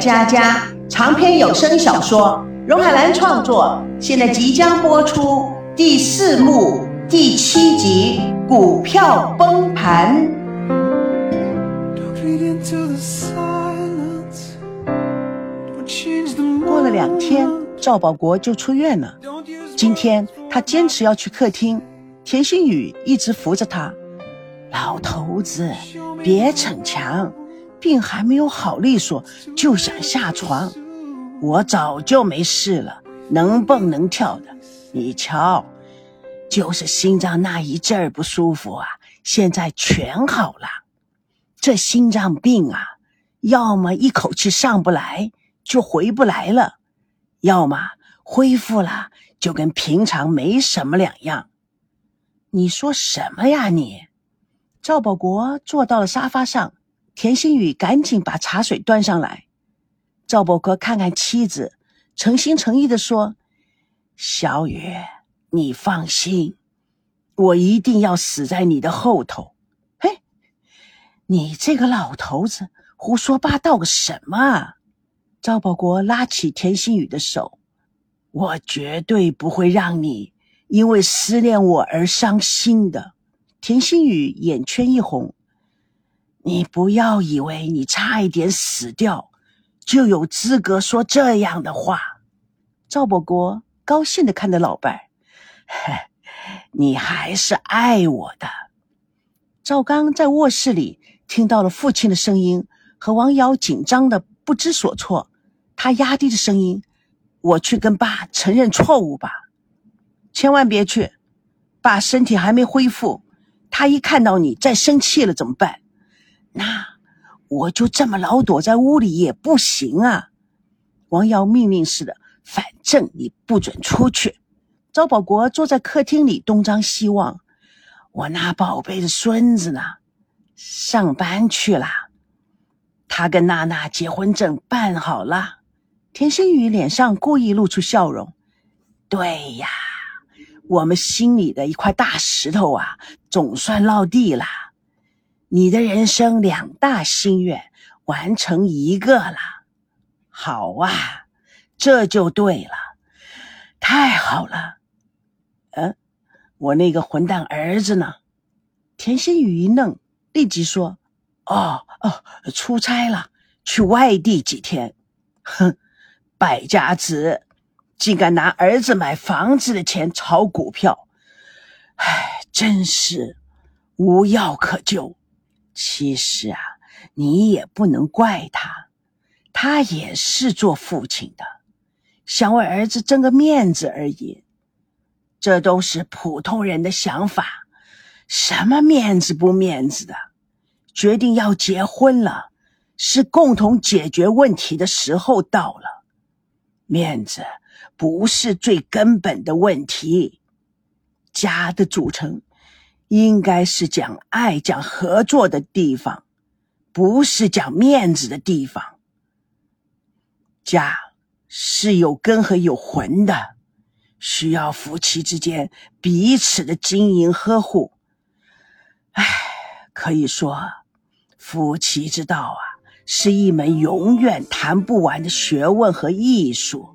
佳佳长篇有声小说，荣海兰创作，现在即将播出第四幕第七集《股票崩盘》。过了两天，赵保国就出院了。今天他坚持要去客厅，田心雨一直扶着他。老头子，别逞强，病还没有好利索就想下床。我早就没事了，能蹦能跳的。你瞧，就是心脏那一阵儿不舒服啊，现在全好了。这心脏病啊，要么一口气上不来。就回不来了，要么恢复了，就跟平常没什么两样。你说什么呀你？赵保国坐到了沙发上，田心雨赶紧把茶水端上来。赵保国看看妻子，诚心诚意的说：“小雨，你放心，我一定要死在你的后头。”嘿，你这个老头子胡说八道个什么啊？赵保国拉起田心雨的手：“我绝对不会让你因为思念我而伤心的。”田心雨眼圈一红：“你不要以为你差一点死掉，就有资格说这样的话。”赵伯国高兴的看着老伴儿：“你还是爱我的。”赵刚在卧室里听到了父亲的声音和王瑶紧张的不知所措。他压低着声音：“我去跟爸承认错误吧，千万别去，爸身体还没恢复，他一看到你再生气了怎么办？那我就这么老躲在屋里也不行啊！”王瑶命令似的：“反正你不准出去。”赵保国坐在客厅里东张西望：“我那宝贝的孙子呢？上班去了，他跟娜娜结婚证办好了。”田心雨脸上故意露出笑容。对呀，我们心里的一块大石头啊，总算落地了。你的人生两大心愿完成一个了，好啊，这就对了，太好了。嗯，我那个混蛋儿子呢？田心雨一愣，立即说：“哦哦，出差了，去外地几天。”哼。败家子，竟敢拿儿子买房子的钱炒股票，唉，真是无药可救。其实啊，你也不能怪他，他也是做父亲的，想为儿子争个面子而已。这都是普通人的想法，什么面子不面子的，决定要结婚了，是共同解决问题的时候到了。面子不是最根本的问题，家的组成应该是讲爱、讲合作的地方，不是讲面子的地方。家是有根和有魂的，需要夫妻之间彼此的经营呵护。唉，可以说，夫妻之道啊。是一门永远谈不完的学问和艺术。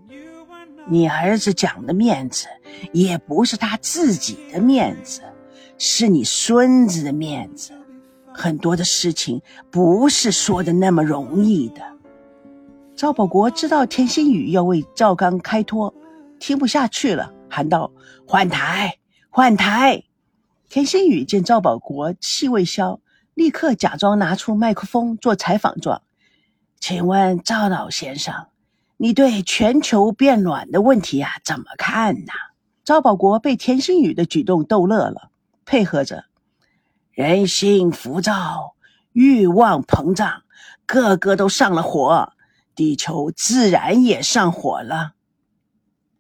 你儿子讲的面子，也不是他自己的面子，是你孙子的面子。很多的事情不是说的那么容易的。赵保国知道田心雨要为赵刚开脱，听不下去了，喊道：“换台，换台！”田心雨见赵保国气未消。立刻假装拿出麦克风做采访状，请问赵老先生，你对全球变暖的问题啊怎么看呢？赵保国被田心雨的举动逗乐了，配合着：人心浮躁，欲望膨胀，个个都上了火，地球自然也上火了。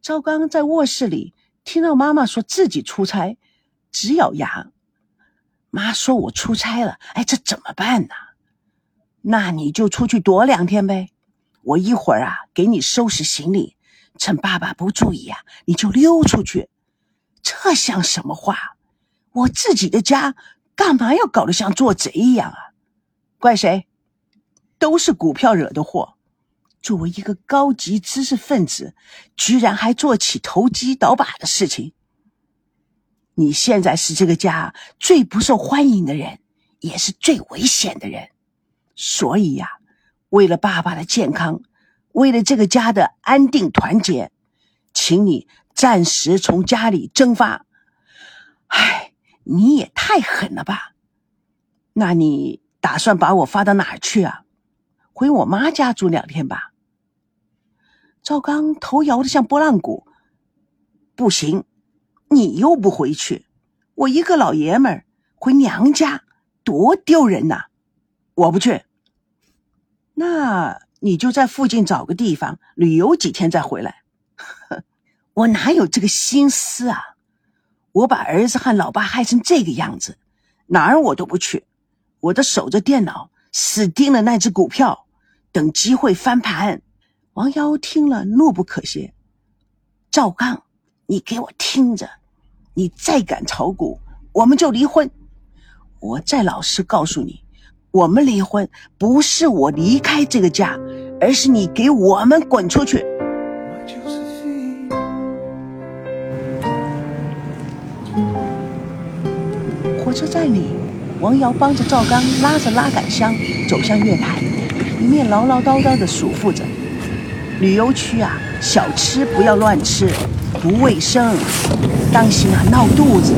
赵刚在卧室里听到妈妈说自己出差，直咬牙。妈说：“我出差了，哎，这怎么办呢？那你就出去躲两天呗。我一会儿啊，给你收拾行李，趁爸爸不注意啊，你就溜出去。这像什么话？我自己的家，干嘛要搞得像做贼一样啊？怪谁？都是股票惹的祸。作为一个高级知识分子，居然还做起投机倒把的事情。你现在是这个家最不受欢迎的人，也是最危险的人。所以呀，为了爸爸的健康，为了这个家的安定团结，请你暂时从家里蒸发。唉，你也太狠了吧！那你打算把我发到哪儿去啊？回我妈家住两天吧。赵刚头摇得像拨浪鼓。不行，你又不回去，我一个老爷们儿回娘家多丢人呐！我不去。那你就在附近找个地方旅游几天再回来。我哪有这个心思啊！我把儿子和老爸害成这个样子，哪儿我都不去。我都守着电脑，死盯着那只股票。等机会翻盘，王瑶听了怒不可遏。赵刚，你给我听着，你再敢炒股，我们就离婚。我再老实告诉你，我们离婚不是我离开这个家，而是你给我们滚出去。火车站里，王瑶帮着赵刚拉着拉杆箱走向月台。一面唠唠叨叨地嘱咐着：“旅游区啊，小吃不要乱吃，不卫生，当心啊闹肚子。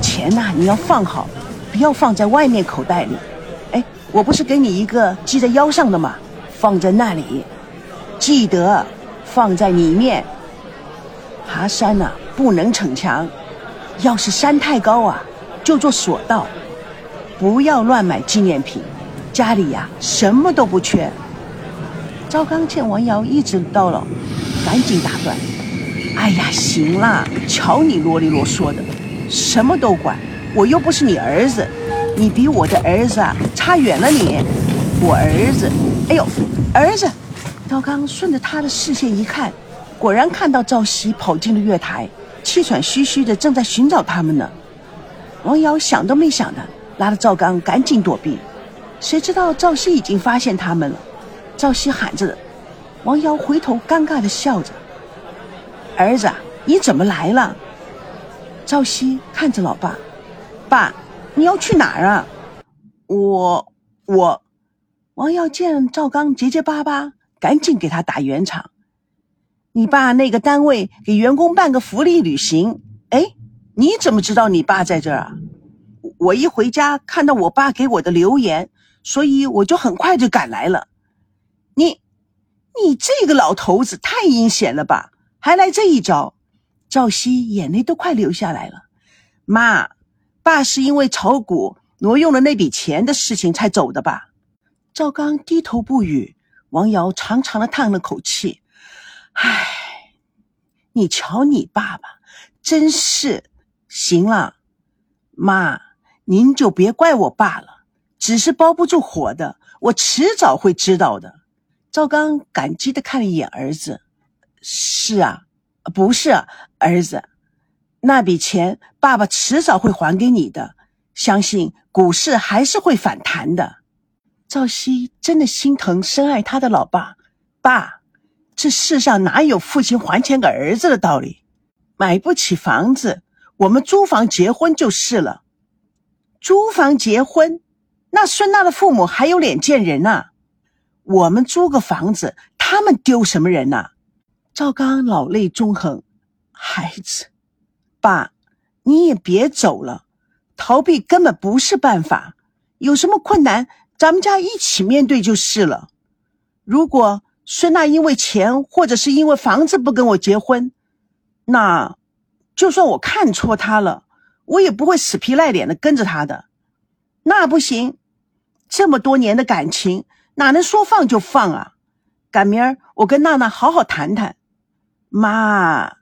钱呐，你要放好，不要放在外面口袋里。哎，我不是给你一个系在腰上的吗？放在那里，记得放在里面。爬山呐，不能逞强，要是山太高啊，就做索道，不要乱买纪念品。”家里呀，什么都不缺。赵刚见王瑶一直叨唠，赶紧打断：“哎呀，行了，瞧你啰里啰嗦的，什么都管，我又不是你儿子，你比我的儿子啊差远了。你，我儿子，哎呦，儿子！”赵刚顺着他的视线一看，果然看到赵熙跑进了月台，气喘吁吁的正在寻找他们呢。王瑶想都没想的，拉着赵刚赶紧躲避。谁知道赵熙已经发现他们了，赵熙喊着，王瑶回头尴尬的笑着：“儿子，你怎么来了？”赵熙看着老爸：“爸，你要去哪儿啊？”“我我。”王瑶见赵刚结结巴巴，赶紧给他打圆场：“你爸那个单位给员工办个福利旅行，你怎么知道你爸在这儿啊？我一回家看到我爸给我的留言。”所以我就很快就赶来了。你，你这个老头子太阴险了吧？还来这一招！赵熙眼泪都快流下来了。妈，爸是因为炒股挪用了那笔钱的事情才走的吧？赵刚低头不语。王瑶长长的叹了口气：“唉，你瞧你爸爸，真是……行了，妈，您就别怪我爸了。”纸是包不住火的，我迟早会知道的。赵刚感激的看了一眼儿子，是啊，不是儿子，那笔钱爸爸迟早会还给你的，相信股市还是会反弹的。赵熙真的心疼深爱他的老爸，爸，这世上哪有父亲还钱给儿子的道理？买不起房子，我们租房结婚就是了。租房结婚。那孙娜的父母还有脸见人呐？我们租个房子，他们丢什么人呐？赵刚老泪纵横，孩子，爸，你也别走了，逃避根本不是办法。有什么困难，咱们家一起面对就是了。如果孙娜因为钱或者是因为房子不跟我结婚，那就算我看错他了，我也不会死皮赖脸的跟着他的。那不行。这么多年的感情，哪能说放就放啊？赶明儿我跟娜娜好好谈谈。妈，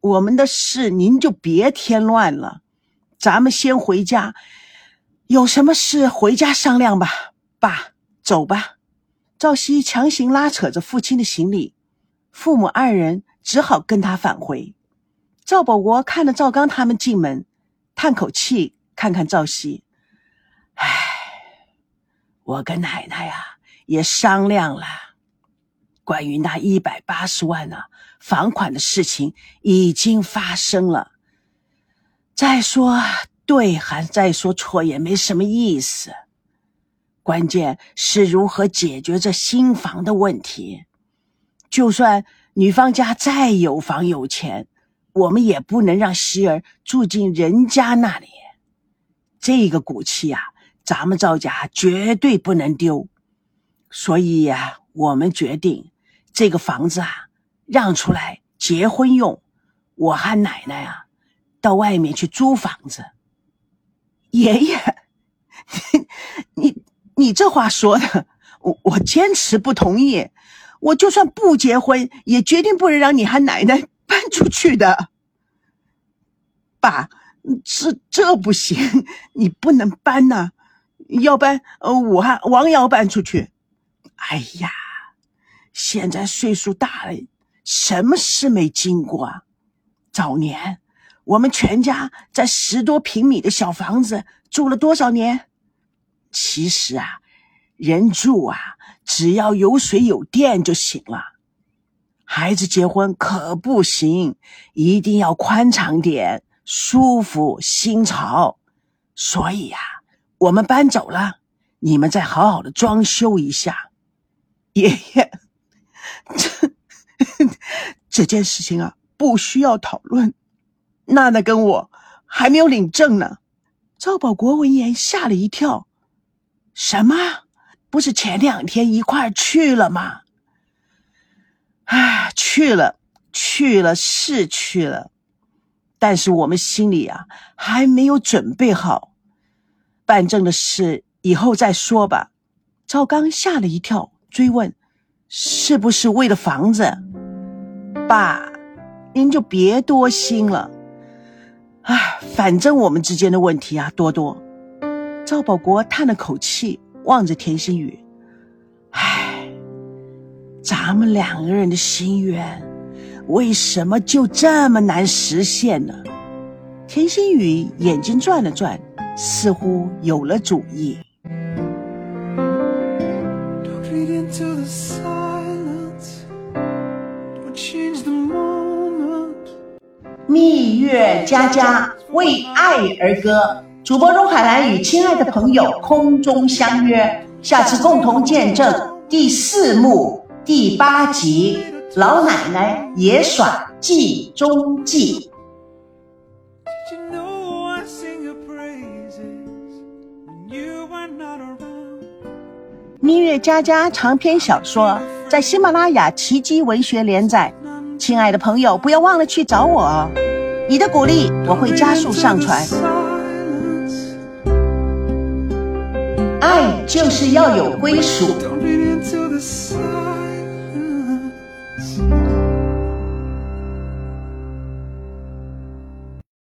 我们的事您就别添乱了，咱们先回家，有什么事回家商量吧。爸，走吧。赵熙强行拉扯着父亲的行李，父母二人只好跟他返回。赵保国看着赵刚他们进门，叹口气，看看赵熙，唉。我跟奶奶呀也商量了，关于那一百八十万呢，房款的事情已经发生了。再说对还再说错也没什么意思，关键是如何解决这新房的问题。就算女方家再有房有钱，我们也不能让希儿住进人家那里。这个骨气呀，咱们赵家绝对不能丢。所以呀，我们决定。这个房子啊，让出来结婚用。我和奶奶啊，到外面去租房子。爷爷，你你你这话说的，我我坚持不同意。我就算不结婚，也绝对不能让你和奶奶搬出去的。爸，这这不行，你不能搬呐。要搬，呃，我和王瑶搬出去。哎呀。现在岁数大了，什么事没经过啊？早年我们全家在十多平米的小房子住了多少年？其实啊，人住啊，只要有水有电就行了。孩子结婚可不行，一定要宽敞点，舒服新潮。所以呀，我们搬走了，你们再好好的装修一下，爷爷。这这件事情啊，不需要讨论。娜娜跟我还没有领证呢。赵保国闻言吓了一跳：“什么？不是前两天一块去了吗？”哎，去了，去了是去了，但是我们心里啊还没有准备好。办证的事以后再说吧。赵刚吓了一跳，追问。是不是为了房子，爸，您就别多心了。唉，反正我们之间的问题啊，多多。赵保国叹了口气，望着田心雨，咱们两个人的心愿，为什么就这么难实现呢？田心雨眼睛转了转，似乎有了主意。蜜月佳佳为爱而歌，主播荣海兰与亲爱的朋友空中相约，下次共同见证第四幕第八集《老奶奶也耍计中计》。蜜月佳佳长篇小说在喜马拉雅奇迹文学连载。亲爱的朋友，不要忘了去找我哦！你的鼓励我会加速上传。爱就是要有归属。